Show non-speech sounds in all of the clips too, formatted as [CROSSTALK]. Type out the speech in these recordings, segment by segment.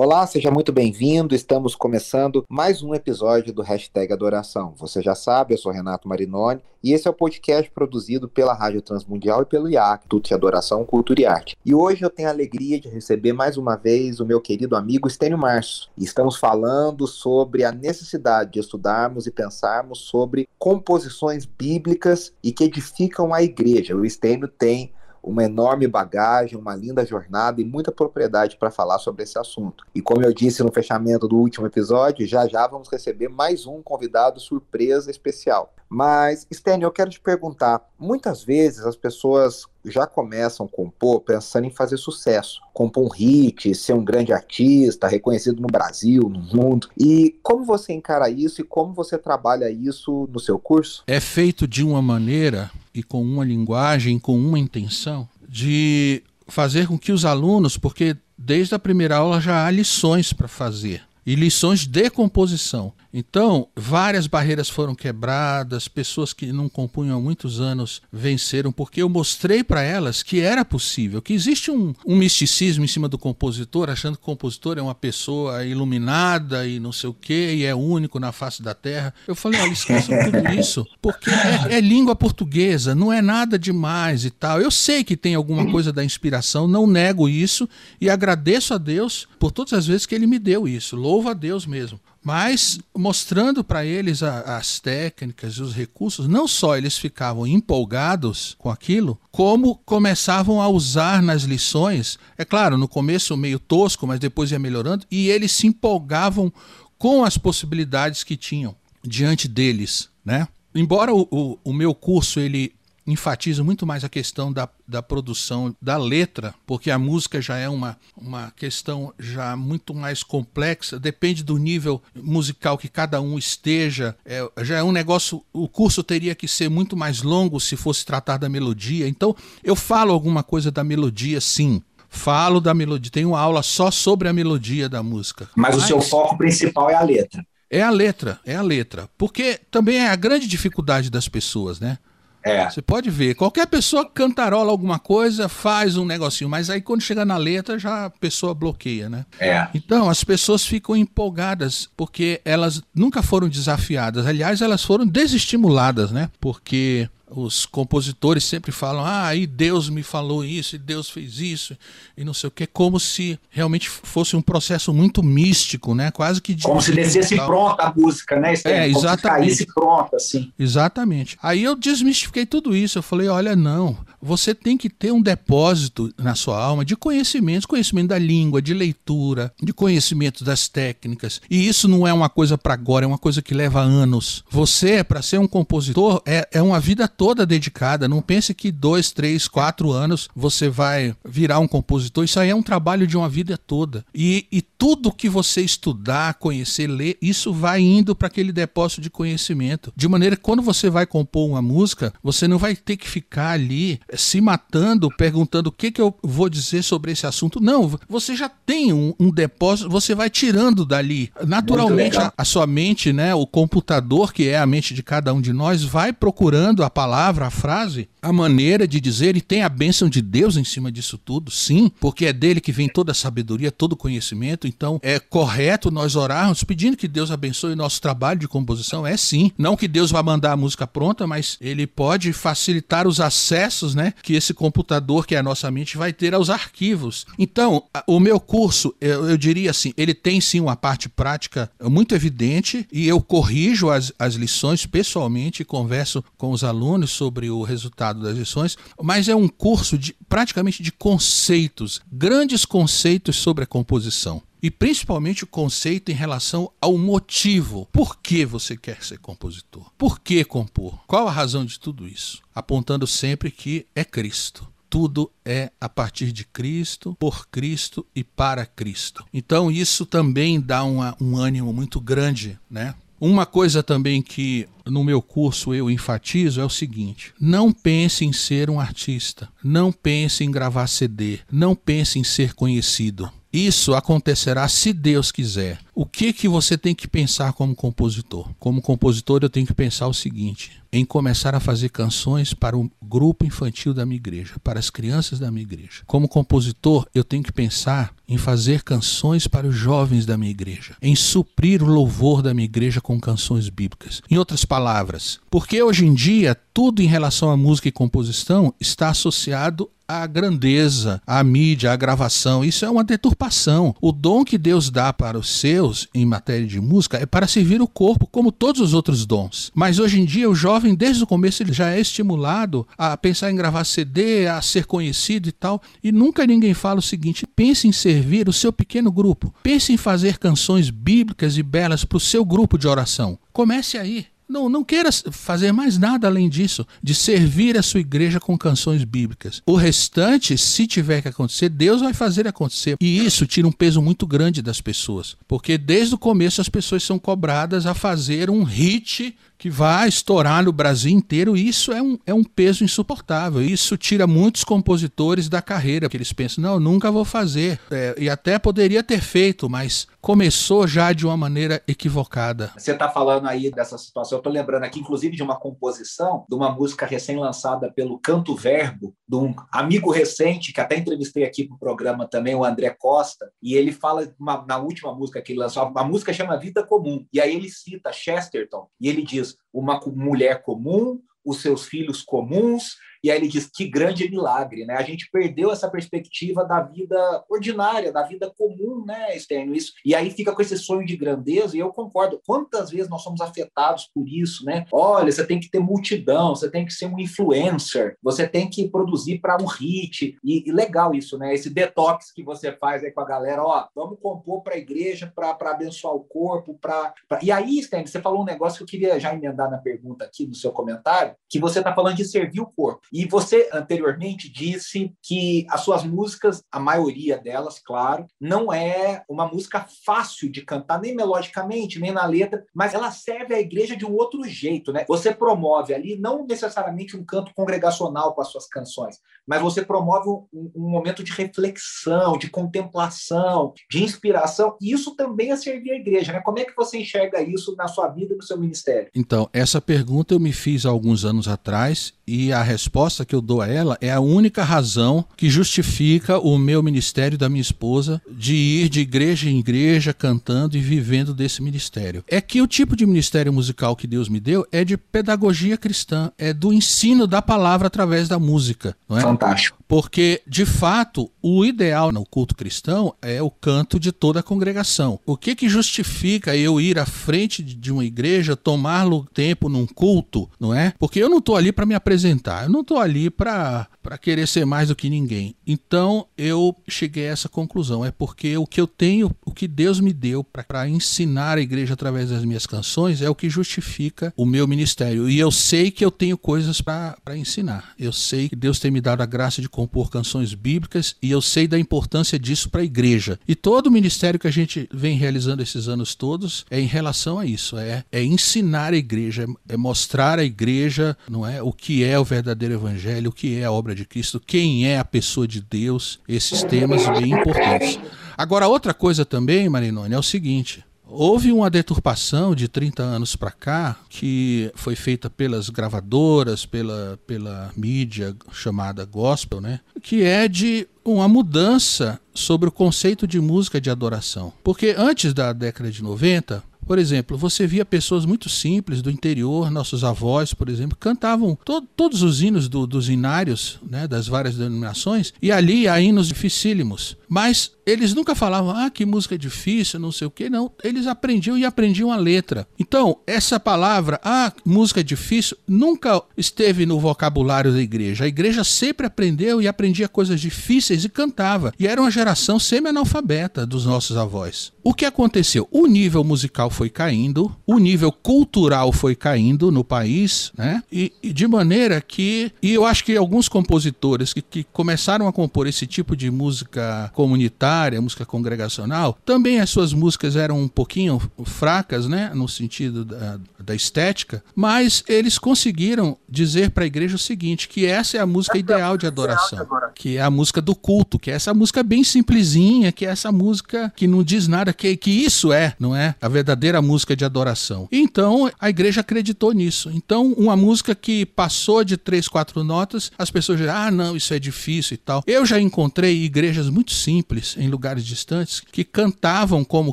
Olá, seja muito bem-vindo. Estamos começando mais um episódio do Hashtag Adoração. Você já sabe, eu sou Renato Marinoni e esse é o podcast produzido pela Rádio Transmundial e pelo IAC, Instituto de Adoração, Cultura e Arte. E hoje eu tenho a alegria de receber mais uma vez o meu querido amigo Estênio Março. Estamos falando sobre a necessidade de estudarmos e pensarmos sobre composições bíblicas e que edificam a igreja. O Estênio tem uma enorme bagagem, uma linda jornada e muita propriedade para falar sobre esse assunto. E como eu disse no fechamento do último episódio, já já vamos receber mais um convidado surpresa especial. Mas, Stênio, eu quero te perguntar: muitas vezes as pessoas já começam a compor pensando em fazer sucesso, compor um hit, ser um grande artista, reconhecido no Brasil, no mundo. E como você encara isso e como você trabalha isso no seu curso? É feito de uma maneira e com uma linguagem, com uma intenção de fazer com que os alunos, porque desde a primeira aula já há lições para fazer e lições de composição. Então, várias barreiras foram quebradas, pessoas que não compunham há muitos anos venceram, porque eu mostrei para elas que era possível, que existe um, um, misticismo em cima do compositor, achando que o compositor é uma pessoa iluminada e não sei o quê, e é único na face da terra. Eu falei, olha, esqueçam [LAUGHS] tudo isso, porque é, é língua portuguesa, não é nada demais e tal. Eu sei que tem alguma coisa da inspiração, não nego isso, e agradeço a Deus por todas as vezes que ele me deu isso. Louvo a Deus mesmo mas mostrando para eles a, as técnicas e os recursos, não só eles ficavam empolgados com aquilo, como começavam a usar nas lições. É claro, no começo meio tosco, mas depois ia melhorando, e eles se empolgavam com as possibilidades que tinham diante deles, né? Embora o, o, o meu curso ele enfatizo muito mais a questão da, da produção da letra, porque a música já é uma, uma questão já muito mais complexa, depende do nível musical que cada um esteja. É, já é um negócio. O curso teria que ser muito mais longo se fosse tratar da melodia. Então, eu falo alguma coisa da melodia, sim. Falo da melodia, tenho aula só sobre a melodia da música. Mas, Mas o seu foco principal é a letra. É a letra, é a letra. Porque também é a grande dificuldade das pessoas, né? É. Você pode ver, qualquer pessoa cantarola alguma coisa, faz um negocinho, mas aí quando chega na letra já a pessoa bloqueia, né? É. Então as pessoas ficam empolgadas porque elas nunca foram desafiadas. Aliás, elas foram desestimuladas, né? Porque os compositores sempre falam, ah, e Deus me falou isso, e Deus fez isso, e não sei o que, como se realmente fosse um processo muito místico, né? Quase que de Como se descesse pronta a música, né? Esther? É, exatamente. Como se caísse pronta, assim. Exatamente. Aí eu desmistifiquei tudo isso, eu falei, olha, não, você tem que ter um depósito na sua alma de conhecimentos, conhecimento da língua, de leitura, de conhecimento das técnicas. E isso não é uma coisa para agora, é uma coisa que leva anos. Você, para ser um compositor, é, é uma vida toda dedicada. Não pense que dois, três, quatro anos você vai virar um compositor. Isso aí é um trabalho de uma vida toda. E, e tudo que você estudar, conhecer, ler, isso vai indo para aquele depósito de conhecimento. De maneira que quando você vai compor uma música, você não vai ter que ficar ali se matando, perguntando o que, que eu vou dizer sobre esse assunto. Não, você já tem um, um depósito, você vai tirando dali. Naturalmente, a, a, sua mente, né, o computador, que é a mente de cada um de nós, vai procurando a palavra, a frase, a maneira de dizer, e tem a bênção de Deus em cima disso tudo, sim, porque é dele que vem toda a sabedoria, todo o conhecimento. Então, é correto nós orarmos pedindo que Deus abençoe nosso trabalho de composição, é sim. Não que Deus vá mandar a música pronta, mas ele pode facilitar os acessos né, que esse computador, que é a nossa mente, vai ter aos arquivos. Então, o meu curso, eu, eu diria assim, ele tem sim uma parte prática muito evidente e eu corrijo as, as lições pessoalmente converso com os alunos sobre o resultado das lições, mas é um curso de praticamente de conceitos, grandes conceitos sobre a composição e principalmente o conceito em relação ao motivo. Por que você quer ser compositor? Por que compor? Qual a razão de tudo isso? Apontando sempre que é Cristo tudo é a partir de Cristo, por Cristo e para Cristo. Então isso também dá uma, um ânimo muito grande, né? Uma coisa também que no meu curso eu enfatizo é o seguinte: não pense em ser um artista, não pense em gravar CD, não pense em ser conhecido. Isso acontecerá se Deus quiser. O que que você tem que pensar como compositor? Como compositor, eu tenho que pensar o seguinte: em começar a fazer canções para o grupo infantil da minha igreja, para as crianças da minha igreja. Como compositor, eu tenho que pensar em fazer canções para os jovens da minha igreja, em suprir o louvor da minha igreja com canções bíblicas. Em outras palavras, porque hoje em dia tudo em relação à música e composição está associado à grandeza, à mídia, à gravação. Isso é uma deturpação. O dom que Deus dá para os seus em matéria de música é para servir o corpo, como todos os outros dons. Mas hoje em dia o jovem, desde o começo, ele já é estimulado a pensar em gravar CD, a ser conhecido e tal. E nunca ninguém fala o seguinte: pense em servir o seu pequeno grupo. Pense em fazer canções bíblicas e belas para o seu grupo de oração. Comece aí. Não, não queira fazer mais nada além disso, de servir a sua igreja com canções bíblicas. O restante, se tiver que acontecer, Deus vai fazer acontecer. E isso tira um peso muito grande das pessoas, porque desde o começo as pessoas são cobradas a fazer um hit que vai estourar no Brasil inteiro, e isso é um, é um peso insuportável. Isso tira muitos compositores da carreira, que eles pensam, não, nunca vou fazer. É, e até poderia ter feito, mas começou já de uma maneira equivocada. Você está falando aí dessa situação, eu estou lembrando aqui, inclusive, de uma composição, de uma música recém-lançada pelo Canto Verbo, de um amigo recente, que até entrevistei aqui para o programa também, o André Costa, e ele fala uma, na última música que ele lançou, a música chama Vida Comum, e aí ele cita Chesterton, e ele diz: uma mulher comum, os seus filhos comuns, e aí ele diz que grande milagre, né? A gente perdeu essa perspectiva da vida ordinária, da vida comum, né, Estênio? Isso. E aí fica com esse sonho de grandeza, e eu concordo. Quantas vezes nós somos afetados por isso, né? Olha, você tem que ter multidão, você tem que ser um influencer, você tem que produzir para um hit. E, e, legal isso, né? Esse detox que você faz aí com a galera, ó, vamos compor para a igreja, para abençoar o corpo, para. E aí, Estênio, você falou um negócio que eu queria já emendar na pergunta aqui no seu comentário, que você está falando de servir o corpo. E você anteriormente disse que as suas músicas, a maioria delas, claro, não é uma música fácil de cantar, nem melodicamente, nem na letra, mas ela serve à igreja de um outro jeito, né? Você promove ali não necessariamente um canto congregacional com as suas canções, mas você promove um, um momento de reflexão, de contemplação, de inspiração, e isso também é servir à igreja, né? Como é que você enxerga isso na sua vida, no seu ministério? Então, essa pergunta eu me fiz há alguns anos atrás e a resposta que eu dou a ela é a única razão que justifica o meu ministério da minha esposa de ir de igreja em igreja cantando e vivendo desse ministério. É que o tipo de ministério musical que Deus me deu é de pedagogia cristã, é do ensino da palavra através da música, não é? Fantástico. Porque, de fato, o ideal no culto cristão é o canto de toda a congregação. O que que justifica eu ir à frente de uma igreja, tomar tempo num culto, não é? Porque eu não estou ali para me apresentar, eu não estou ali para querer ser mais do que ninguém. Então, eu cheguei a essa conclusão. É porque o que eu tenho, o que Deus me deu para ensinar a igreja através das minhas canções é o que justifica o meu ministério. E eu sei que eu tenho coisas para ensinar. Eu sei que Deus tem me dado a graça de compor canções bíblicas e eu sei da importância disso para a igreja. E todo o ministério que a gente vem realizando esses anos todos é em relação a isso, é, é ensinar a igreja, é mostrar à igreja, não é, o que é o verdadeiro evangelho, o que é a obra de Cristo, quem é a pessoa de Deus, esses temas bem importantes. Agora outra coisa também, Marinone, é o seguinte, Houve uma deturpação de 30 anos para cá que foi feita pelas gravadoras, pela, pela mídia chamada gospel, né? Que é de uma mudança sobre o conceito de música de adoração. Porque antes da década de 90, por exemplo, você via pessoas muito simples do interior, nossos avós, por exemplo, cantavam to todos os hinos do, dos inários, né, das várias denominações, e ali há hinos dificílimos. Mas eles nunca falavam, ah, que música difícil, não sei o que, não. Eles aprendiam e aprendiam a letra. Então, essa palavra, ah, música difícil, nunca esteve no vocabulário da igreja. A igreja sempre aprendeu e aprendia coisas difíceis e cantava. E era uma geração semi-analfabeta dos nossos avós. O que aconteceu? O nível musical foi caindo, o nível cultural foi caindo no país, né? E, e de maneira que, e eu acho que alguns compositores que, que começaram a compor esse tipo de música comunitária, comunitária, música congregacional, também as suas músicas eram um pouquinho fracas, né, no sentido da, da estética, mas eles conseguiram dizer para a igreja o seguinte, que essa é a música ideal de adoração, que é a música do culto, que é essa música bem simplesinha, que é essa música que não diz nada, que, que isso é, não é? A verdadeira música de adoração. Então, a igreja acreditou nisso. Então, uma música que passou de três, quatro notas, as pessoas dizem, ah, não, isso é difícil e tal. Eu já encontrei igrejas muito simples, em lugares distantes, que cantavam como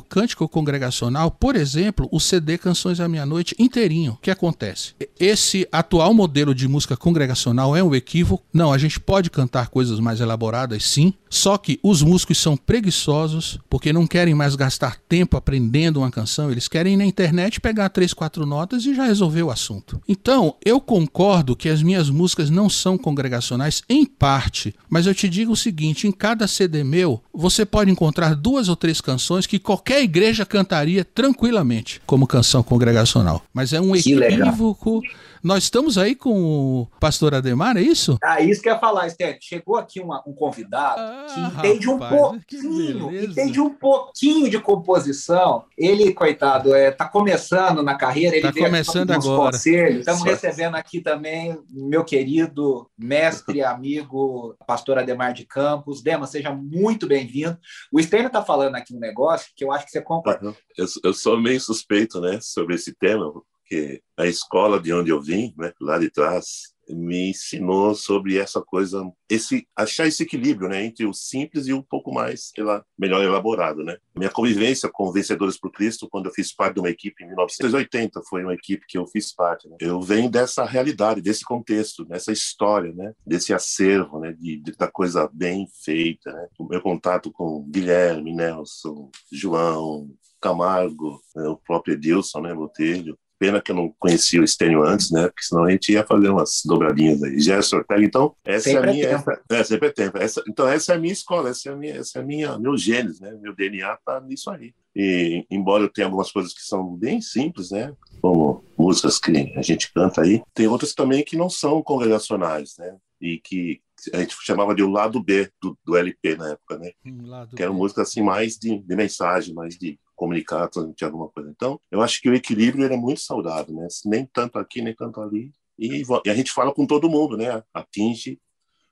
cântico congregacional, por exemplo, o CD Canções à Meia-Noite inteirinho. O que acontece? Esse atual modelo de música congregacional é um equívoco. Não, a gente pode cantar coisas mais elaboradas, sim. Só que os músicos são preguiçosos porque não querem mais gastar tempo aprendendo uma canção. Eles querem ir na internet pegar três, quatro notas e já resolver o assunto. Então, eu concordo que as minhas músicas não são congregacionais em parte, mas eu te digo o seguinte: em cada CD meu, você pode encontrar duas ou três canções que qualquer igreja cantaria tranquilamente como canção congregacional. Mas é um equívoco. Nós estamos aí com o pastor Ademar, é isso? Ah, isso que eu ia falar, Esther. Chegou aqui uma, um convidado ah, que entende rapaz, um pouquinho, entende um pouquinho de composição. Ele, coitado, é, tá começando na carreira, ele tá começando agora. conselhos. Estamos recebendo aqui também meu querido mestre, amigo, pastor Ademar de Campos. Dema, seja muito bem-vindo. O Stênio está falando aqui um negócio que eu acho que você concorda. Eu, eu sou meio suspeito, né, sobre esse tema, porque a escola de onde eu vim, né, lá de trás, me ensinou sobre essa coisa, esse achar esse equilíbrio, né, entre o simples e o um pouco mais, sei lá, melhor elaborado, né. Minha convivência com Vencedores por Cristo, quando eu fiz parte de uma equipe em 1980, foi uma equipe que eu fiz parte. Né? Eu venho dessa realidade, desse contexto, dessa história, né, desse acervo, né, de, de da coisa bem feita, né. O meu contato com Guilherme, Nelson, João, Camargo, né, o próprio Edilson, né, Botelho, Pena que eu não conhecia o Estênio antes, né? Porque senão a gente ia fazer umas dobradinhas aí. Gerson Ortega, então, essa sempre é a minha. Essa, é, sempre é tempo. Essa, então, essa é a minha escola, essa é a minha, essa é a minha, meu genes, né? Meu DNA tá nisso aí. E, embora eu tenha algumas coisas que são bem simples, né? Como músicas que a gente canta aí, tem outras também que não são congregacionais, né? E que a gente chamava de o lado B do, do LP na época, né? Hum, que eram músicas assim mais de, de mensagem, mais de comunicar, transmitir alguma coisa. Então, eu acho que o equilíbrio é muito saudável, né? Nem tanto aqui, nem tanto ali. E, e, a gente fala com todo mundo, né? Atinge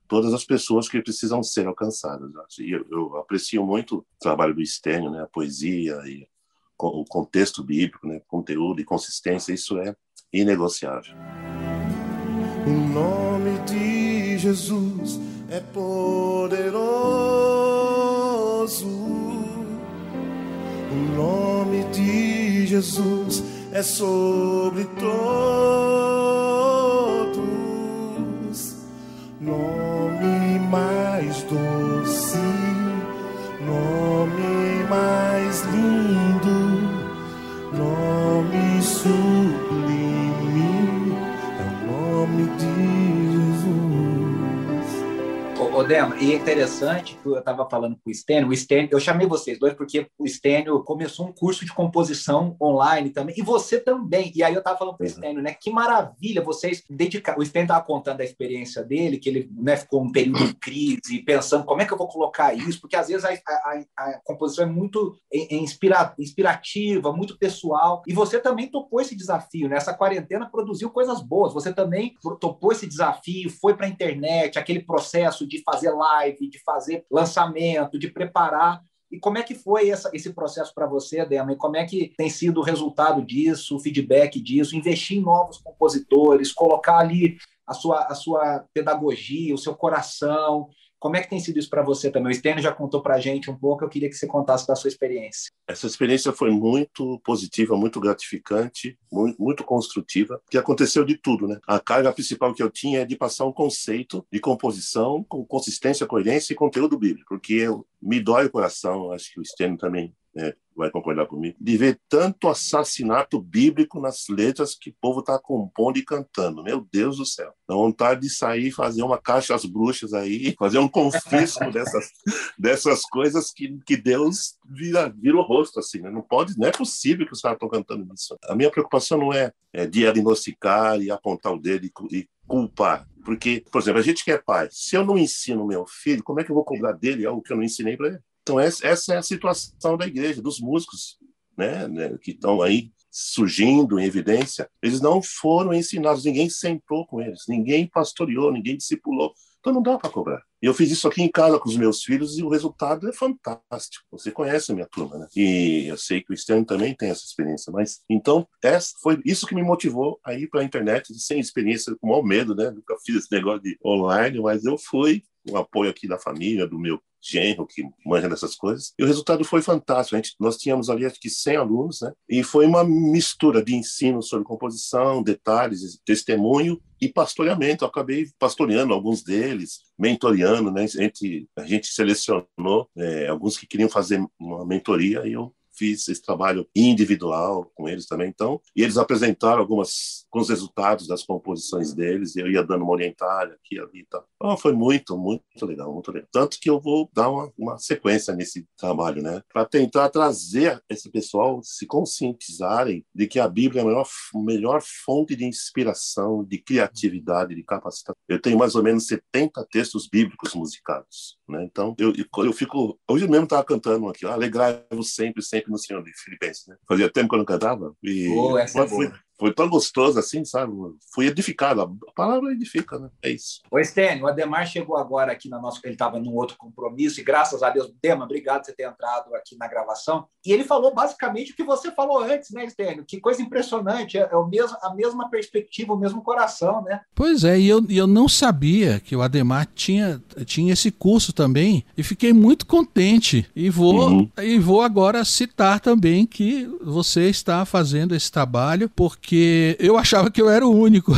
todas as pessoas que precisam ser alcançadas. E eu, eu aprecio muito o trabalho do Estênio, né? A poesia e o contexto bíblico, né? Conteúdo e consistência, isso é inegociável. O nome de Jesus é poderoso nome de Jesus é sobre todos. Dema, e é interessante que eu estava falando com o Stênio, o Stênio, eu chamei vocês dois porque o Stênio começou um curso de composição online também, e você também. E aí eu estava falando com o Stênio, né? Que maravilha vocês dedicar. O Stênio estava contando a experiência dele, que ele né, ficou um período de crise, pensando como é que eu vou colocar isso, porque às vezes a, a, a composição é muito inspira, inspirativa, muito pessoal. E você também topou esse desafio, né? Essa quarentena produziu coisas boas. Você também topou esse desafio, foi para a internet, aquele processo de fazer live, de fazer lançamento, de preparar. E como é que foi essa, esse processo para você, Dema? E como é que tem sido o resultado disso, o feedback disso? Investir em novos compositores, colocar ali a sua, a sua pedagogia, o seu coração, como é que tem sido isso para você também? O Stênio já contou para a gente um pouco, eu queria que você contasse da sua experiência. Essa experiência foi muito positiva, muito gratificante, muito, muito construtiva, que aconteceu de tudo, né? A carga principal que eu tinha é de passar um conceito de composição com consistência, coerência e conteúdo bíblico, porque eu, me dói o coração, acho que o Stênio também é, vai concordar comigo, de ver tanto assassinato bíblico nas letras que o povo está compondo e cantando. Meu Deus do céu. Dá vontade de sair fazer uma caixa às bruxas aí, [LAUGHS] fazer um confisco dessas, [LAUGHS] dessas coisas que, que Deus vira, vira o rosto, assim. Né? Não pode, não é possível que os caras estão cantando isso. A minha preocupação não é, é diagnosticar e apontar o dedo e, e culpar. Porque, por exemplo, a gente que é pai, se eu não ensino meu filho, como é que eu vou cobrar dele algo que eu não ensinei para ele? Então, essa, é a situação da igreja, dos músicos, né, né que estão aí surgindo em evidência. Eles não foram ensinados, ninguém sentou com eles, ninguém pastoreou, ninguém discipulou. Então não dá para cobrar. E eu fiz isso aqui em casa com os meus filhos e o resultado é fantástico. Você conhece a minha turma, né? E eu sei que o Cristiano também tem essa experiência. Mas então essa foi isso que me motivou a ir para a internet sem experiência, com mau medo, né? Nunca fiz esse negócio de online, mas eu fui o apoio aqui da família, do meu genro que manja dessas coisas. E o resultado foi fantástico. A gente, nós tínhamos ali acho que 100 alunos, né? E foi uma mistura de ensino sobre composição, detalhes, testemunho e pastoreamento. Eu acabei pastoreando alguns deles, mentoreando, né? Entre, a gente selecionou é, alguns que queriam fazer uma mentoria e eu fiz esse trabalho individual com eles também, então, e eles apresentaram algumas com os resultados das composições deles, e eu ia dando uma orientada aqui ali e tal. Então, foi muito, muito legal, muito legal. Tanto que eu vou dar uma, uma sequência nesse trabalho, né, para tentar trazer esse pessoal se conscientizarem de que a Bíblia é a melhor, melhor fonte de inspiração, de criatividade, de capacidade. Eu tenho mais ou menos 70 textos bíblicos musicados, né? Então, eu, eu fico hoje mesmo estava cantando aqui, alegrai-vos sempre, sempre sempre no Senhor de Filipenses, né? Fazia tempo que eu não cantava. E oh, essa é fui, foi tão gostoso assim, sabe? Fui edificado. A palavra edifica, né? É isso. Ô, Estênio, o Ademar chegou agora aqui na nossa. Ele estava num outro compromisso, e graças a Deus, Dema, obrigado por você ter entrado aqui na gravação. E ele falou basicamente o que você falou antes, né, Estênio? Que coisa impressionante. É, o mesmo, a mesma perspectiva, o mesmo coração, né? Pois é, e eu, eu não sabia que o Ademar tinha, tinha esse curso também, e fiquei muito contente. E vou, uhum. e vou agora citar também que você está fazendo esse trabalho, porque porque eu achava que eu era o único.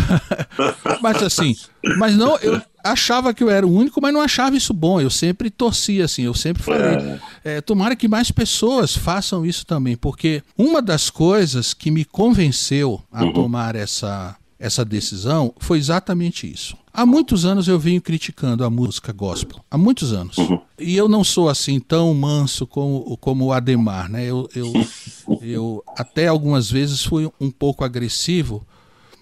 [LAUGHS] mas assim, mas não, eu achava que eu era o único, mas não achava isso bom. Eu sempre torcia assim, eu sempre falei, é, tomara que mais pessoas façam isso também, porque uma das coisas que me convenceu a uhum. tomar essa essa decisão foi exatamente isso. Há muitos anos eu venho criticando a música gospel. Há muitos anos. Uhum. E eu não sou assim tão manso como, como o Ademar, né? Eu, eu, [LAUGHS] eu até algumas vezes fui um pouco agressivo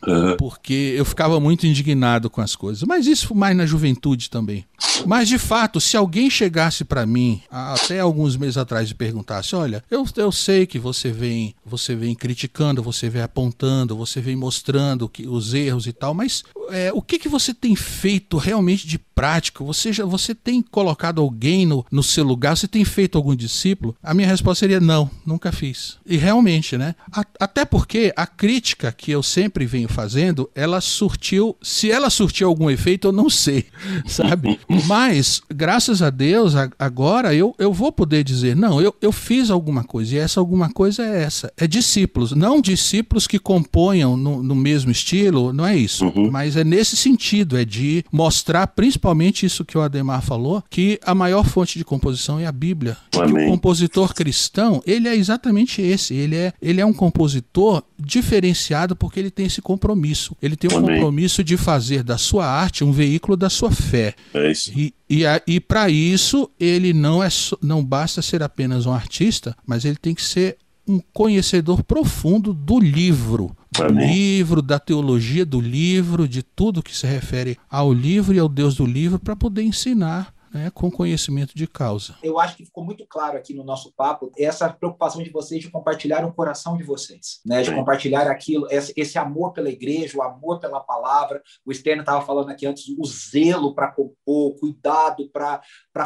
Uhum. Porque eu ficava muito indignado com as coisas. Mas isso mais na juventude também. Mas de fato, se alguém chegasse para mim até alguns meses atrás e perguntasse: "Olha, eu, eu sei que você vem, você vem criticando, você vem apontando, você vem mostrando que os erros e tal, mas é, o que que você tem feito realmente de prático? Você já você tem colocado alguém no, no seu lugar? Você tem feito algum discípulo?" A minha resposta seria: "Não, nunca fiz". E realmente, né? A, até porque a crítica que eu sempre venho fazendo, ela surtiu, se ela surtiu algum efeito, eu não sei, [LAUGHS] sabe? Mas, graças a Deus, agora eu, eu vou poder dizer, não, eu, eu fiz alguma coisa, e essa alguma coisa é essa. É discípulos, não discípulos que componham no, no mesmo estilo, não é isso. Uhum. Mas é nesse sentido, é de mostrar, principalmente isso que o Ademar falou, que a maior fonte de composição é a Bíblia. o compositor cristão, ele é exatamente esse. Ele é, ele é um compositor diferenciado porque ele tem esse compromisso. Ele tem um Amém. compromisso de fazer da sua arte um veículo da sua fé. É isso. E, e, e para isso, ele não, é, não basta ser apenas um artista, mas ele tem que ser um conhecedor profundo do livro, do livro, da teologia do livro, de tudo que se refere ao livro e ao Deus do livro, para poder ensinar né, com conhecimento de causa. Eu acho que ficou muito claro aqui no nosso papo essa preocupação de vocês de compartilhar o coração de vocês, né, de compartilhar aquilo, esse, esse amor pela igreja, o amor pela palavra. O Stênio estava falando aqui antes, o zelo para compor, o cuidado para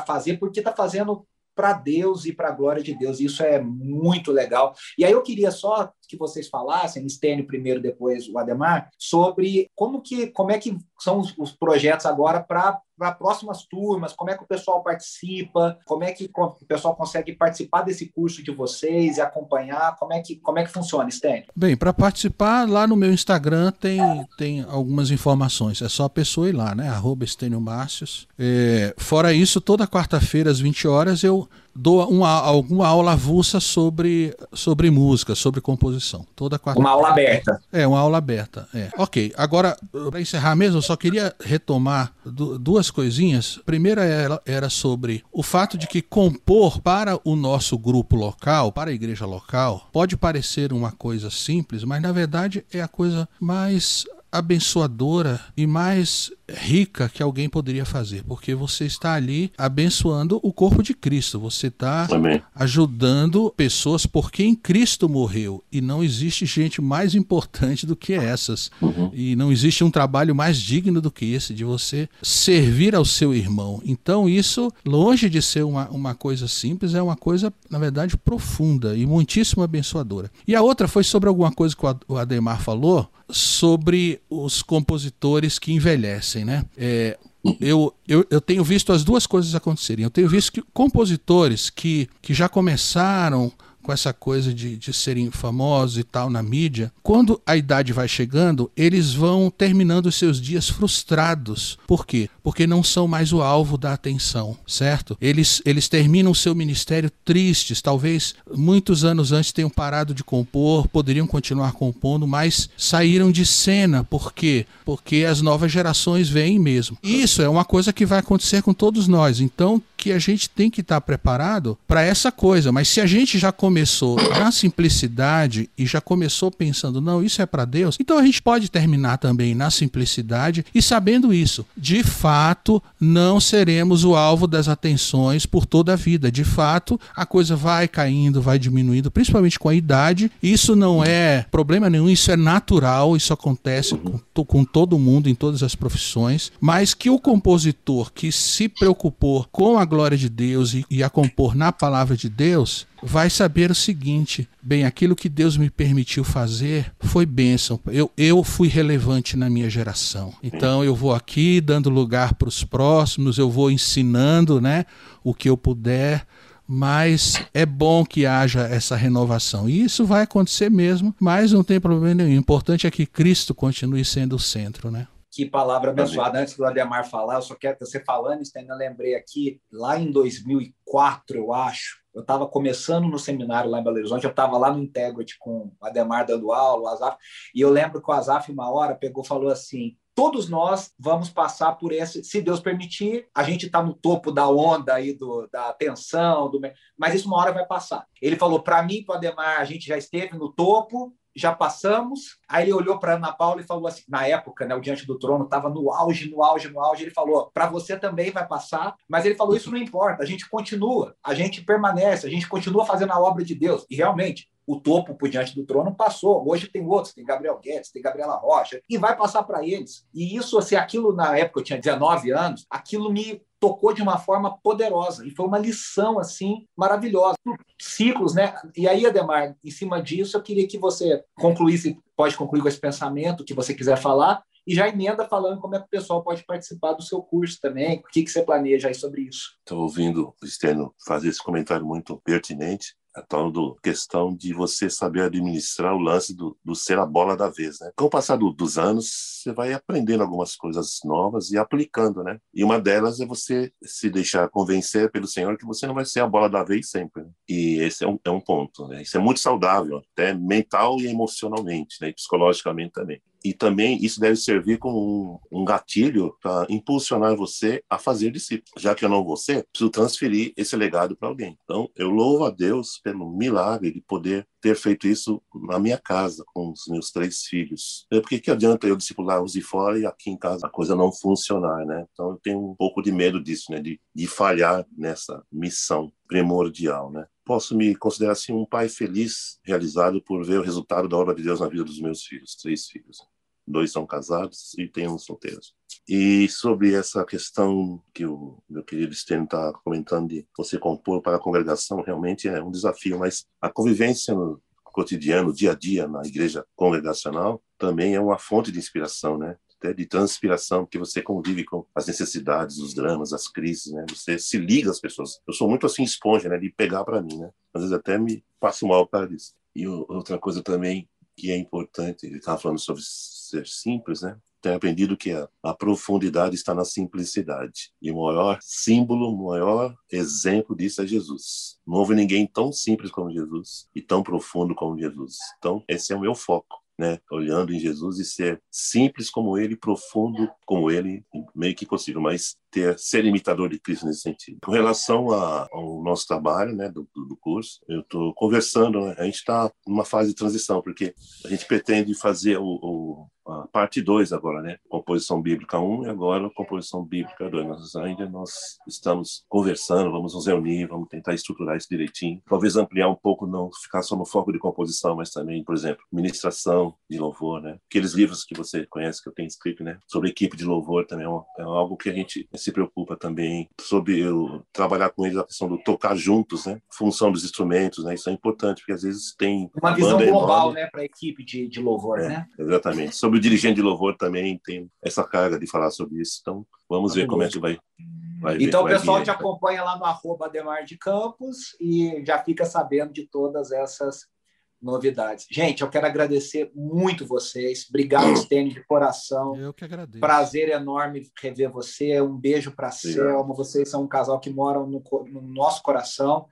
fazer, porque está fazendo para Deus e para a glória de Deus. Isso é muito legal. E aí eu queria só que vocês falassem, Stênio primeiro, depois o Ademar, sobre como que como é que são os, os projetos agora para para próximas turmas, como é que o pessoal participa, como é que o pessoal consegue participar desse curso de vocês e acompanhar, como é que, como é que funciona, Stênio? Bem, para participar, lá no meu Instagram tem, tem algumas informações, é só a pessoa ir lá, né, arroba Estênio Márcios. É, fora isso, toda quarta-feira às 20 horas eu dou uma, alguma aula avulsa sobre, sobre música, sobre composição. Toda quarta Uma aula aberta. É, uma aula aberta. É. Ok, agora, para encerrar mesmo, eu só queria retomar duas coisinhas. A primeira era, era sobre o fato de que compor para o nosso grupo local, para a igreja local, pode parecer uma coisa simples, mas na verdade é a coisa mais abençoadora e mais rica que alguém poderia fazer, porque você está ali abençoando o corpo de Cristo, você está ajudando pessoas por quem Cristo morreu e não existe gente mais importante do que essas uhum. e não existe um trabalho mais digno do que esse de você servir ao seu irmão. Então isso, longe de ser uma, uma coisa simples, é uma coisa na verdade profunda e muitíssimo abençoadora. E a outra foi sobre alguma coisa que o Ademar falou sobre os compositores que envelhecem, né? É, eu, eu, eu tenho visto as duas coisas acontecerem. Eu tenho visto que compositores que, que já começaram com essa coisa de, de serem famosos e tal na mídia, quando a idade vai chegando, eles vão terminando seus dias frustrados. Por quê? Porque não são mais o alvo da atenção, certo? Eles, eles terminam o seu ministério tristes, talvez muitos anos antes tenham parado de compor, poderiam continuar compondo, mas saíram de cena. Por quê? Porque as novas gerações vêm mesmo. Isso é uma coisa que vai acontecer com todos nós. Então, que a gente tem que estar preparado para essa coisa. Mas se a gente já começou na simplicidade e já começou pensando, não, isso é para Deus, então a gente pode terminar também na simplicidade e sabendo isso. De fato, não seremos o alvo das atenções por toda a vida. De fato, a coisa vai caindo, vai diminuindo, principalmente com a idade. Isso não é problema nenhum, isso é natural, isso acontece com, com todo mundo, em todas as profissões. Mas que o compositor que se preocupou com a glória de Deus e, e a compor na palavra de Deus, vai saber o seguinte: bem, aquilo que Deus me permitiu fazer foi bênção. Eu, eu fui relevante na minha geração. Então eu vou aqui dando lugar para os próximos, eu vou ensinando né, o que eu puder. Mas é bom que haja essa renovação. E isso vai acontecer mesmo, mas não tem problema nenhum. O importante é que Cristo continue sendo o centro, né? Que palavra abençoada. Antes do Ademar falar, eu só quero você falando isso, ainda lembrei aqui, lá em 2004, eu acho, eu estava começando no seminário lá em Belo Horizonte, eu estava lá no Integrity com o Ademar dando aula, o Azaf, e eu lembro que o Azaf, uma hora, pegou e falou assim: todos nós vamos passar por esse, se Deus permitir, a gente está no topo da onda aí do, da atenção, do, mas isso uma hora vai passar. Ele falou para mim, para o Ademar, a gente já esteve no topo, já passamos. Aí ele olhou para Ana Paula e falou assim, na época, né, o Diante do Trono estava no auge, no auge, no auge. Ele falou, para você também vai passar, mas ele falou, isso não importa, a gente continua, a gente permanece, a gente continua fazendo a obra de Deus. E realmente, o topo por diante do trono passou. Hoje tem outros, tem Gabriel Guedes, tem Gabriela Rocha, e vai passar para eles. E isso, assim, aquilo na época eu tinha 19 anos, aquilo me tocou de uma forma poderosa e foi uma lição assim maravilhosa. Ciclos, né? E aí, Ademar, em cima disso, eu queria que você concluísse, pode concluir com esse pensamento que você quiser falar e já emenda falando como é que o pessoal pode participar do seu curso também, o que, que você planeja aí sobre isso. Estou ouvindo o Externo fazer esse comentário muito pertinente a tal do questão de você saber administrar o lance do, do ser a bola da vez, né? Com o passar do, dos anos, você vai aprendendo algumas coisas novas e aplicando, né? E uma delas é você se deixar convencer pelo Senhor que você não vai ser a bola da vez sempre. Né? E esse é um, é um ponto, né? Isso é muito saudável, até mental e emocionalmente, né? E psicologicamente também e também isso deve servir como um, um gatilho para impulsionar você a fazer discípulos. Já que eu não vou ser, preciso transferir esse legado para alguém. Então, eu louvo a Deus pelo milagre de poder ter feito isso na minha casa, com os meus três filhos. Por que, que adianta eu discipular os de fora e aqui em casa a coisa não funcionar, né? Então, eu tenho um pouco de medo disso, né? De, de falhar nessa missão primordial, né? Posso me considerar assim um pai feliz, realizado por ver o resultado da obra de Deus na vida dos meus filhos, três filhos. Dois são casados e tem um solteiro. E sobre essa questão que o meu querido Stênio está comentando de você compor para a congregação, realmente é um desafio, mas a convivência no cotidiano, dia a dia na igreja congregacional, também é uma fonte de inspiração, né? Até de transpiração, porque você convive com as necessidades, os dramas, as crises, né? Você se liga às pessoas. Eu sou muito assim esponja, né? De pegar para mim, né? Às vezes até me passo mal para isso. E outra coisa também que é importante, ele estava falando sobre ser simples, né? Tenho aprendido que a, a, profundidade está na simplicidade. E o maior símbolo, o maior exemplo disso é Jesus. Não houve ninguém tão simples como Jesus e tão profundo como Jesus. Então, esse é o meu foco né, olhando em Jesus e ser simples como ele, profundo como ele, meio que possível, mas ter ser imitador de Cristo nesse sentido. Com relação a, ao nosso trabalho, né, do, do curso, eu estou conversando, né, a gente está numa fase de transição, porque a gente pretende fazer o, o a parte 2 agora, né? Composição Bíblica 1 e agora Composição Bíblica 2. Nós ainda nós estamos conversando, vamos nos reunir, vamos tentar estruturar isso direitinho. Talvez ampliar um pouco, não ficar só no foco de composição, mas também, por exemplo, ministração de louvor, né? Aqueles livros que você conhece, que eu tenho escrito, né? Sobre equipe de louvor também é, é algo que a gente se preocupa também. Sobre eu trabalhar com eles a questão do tocar juntos, né? Função dos instrumentos, né? Isso é importante, porque às vezes tem... Uma visão global, né? Para a equipe de, de louvor, é, né? Exatamente. Sobre o dirigente de louvor também tem essa carga de falar sobre isso. Então, vamos ver como é que vai então, o pessoal te acompanha lá no arroba Ademar de Campos e já fica sabendo de todas essas novidades. Gente, eu quero agradecer muito vocês. Obrigado, [CLEARS THROAT] Stênio, de coração. Eu que agradeço. Prazer enorme rever você. Um beijo para a Selma. Vocês são um casal que moram no, no nosso coração.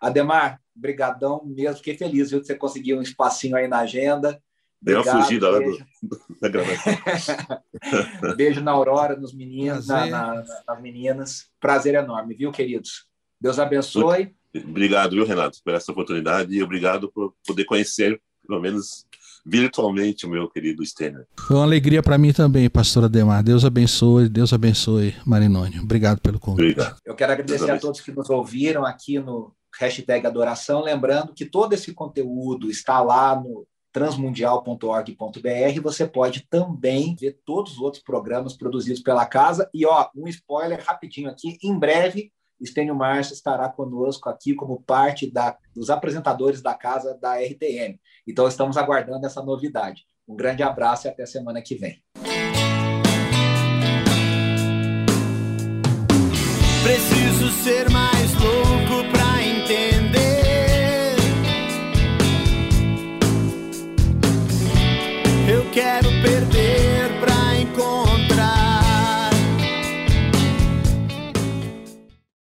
Ademar, brigadão mesmo. Fiquei feliz viu, de você conseguir um espacinho aí na agenda. Deu uma fugida lá do, [LAUGHS] da gravação. [LAUGHS] beijo na Aurora, nos meninos, na, na, nas meninas. Prazer enorme, viu, queridos? Deus abençoe. Obrigado, viu, Renato, por essa oportunidade e obrigado por poder conhecer, pelo menos virtualmente, o meu querido Stener. Foi uma alegria para mim também, pastora Demar. Deus abençoe, Deus abençoe, Marinoni. Obrigado pelo convite. Obrigado. Eu quero agradecer a todos que nos ouviram aqui no hashtag Adoração. Lembrando que todo esse conteúdo está lá no transmundial.org.br. Você pode também ver todos os outros programas produzidos pela casa. E, ó, um spoiler rapidinho aqui: em breve, Estênio Márcio estará conosco aqui como parte da, dos apresentadores da casa da RTM. Então, estamos aguardando essa novidade. Um grande abraço e até semana que vem. Preciso ser mais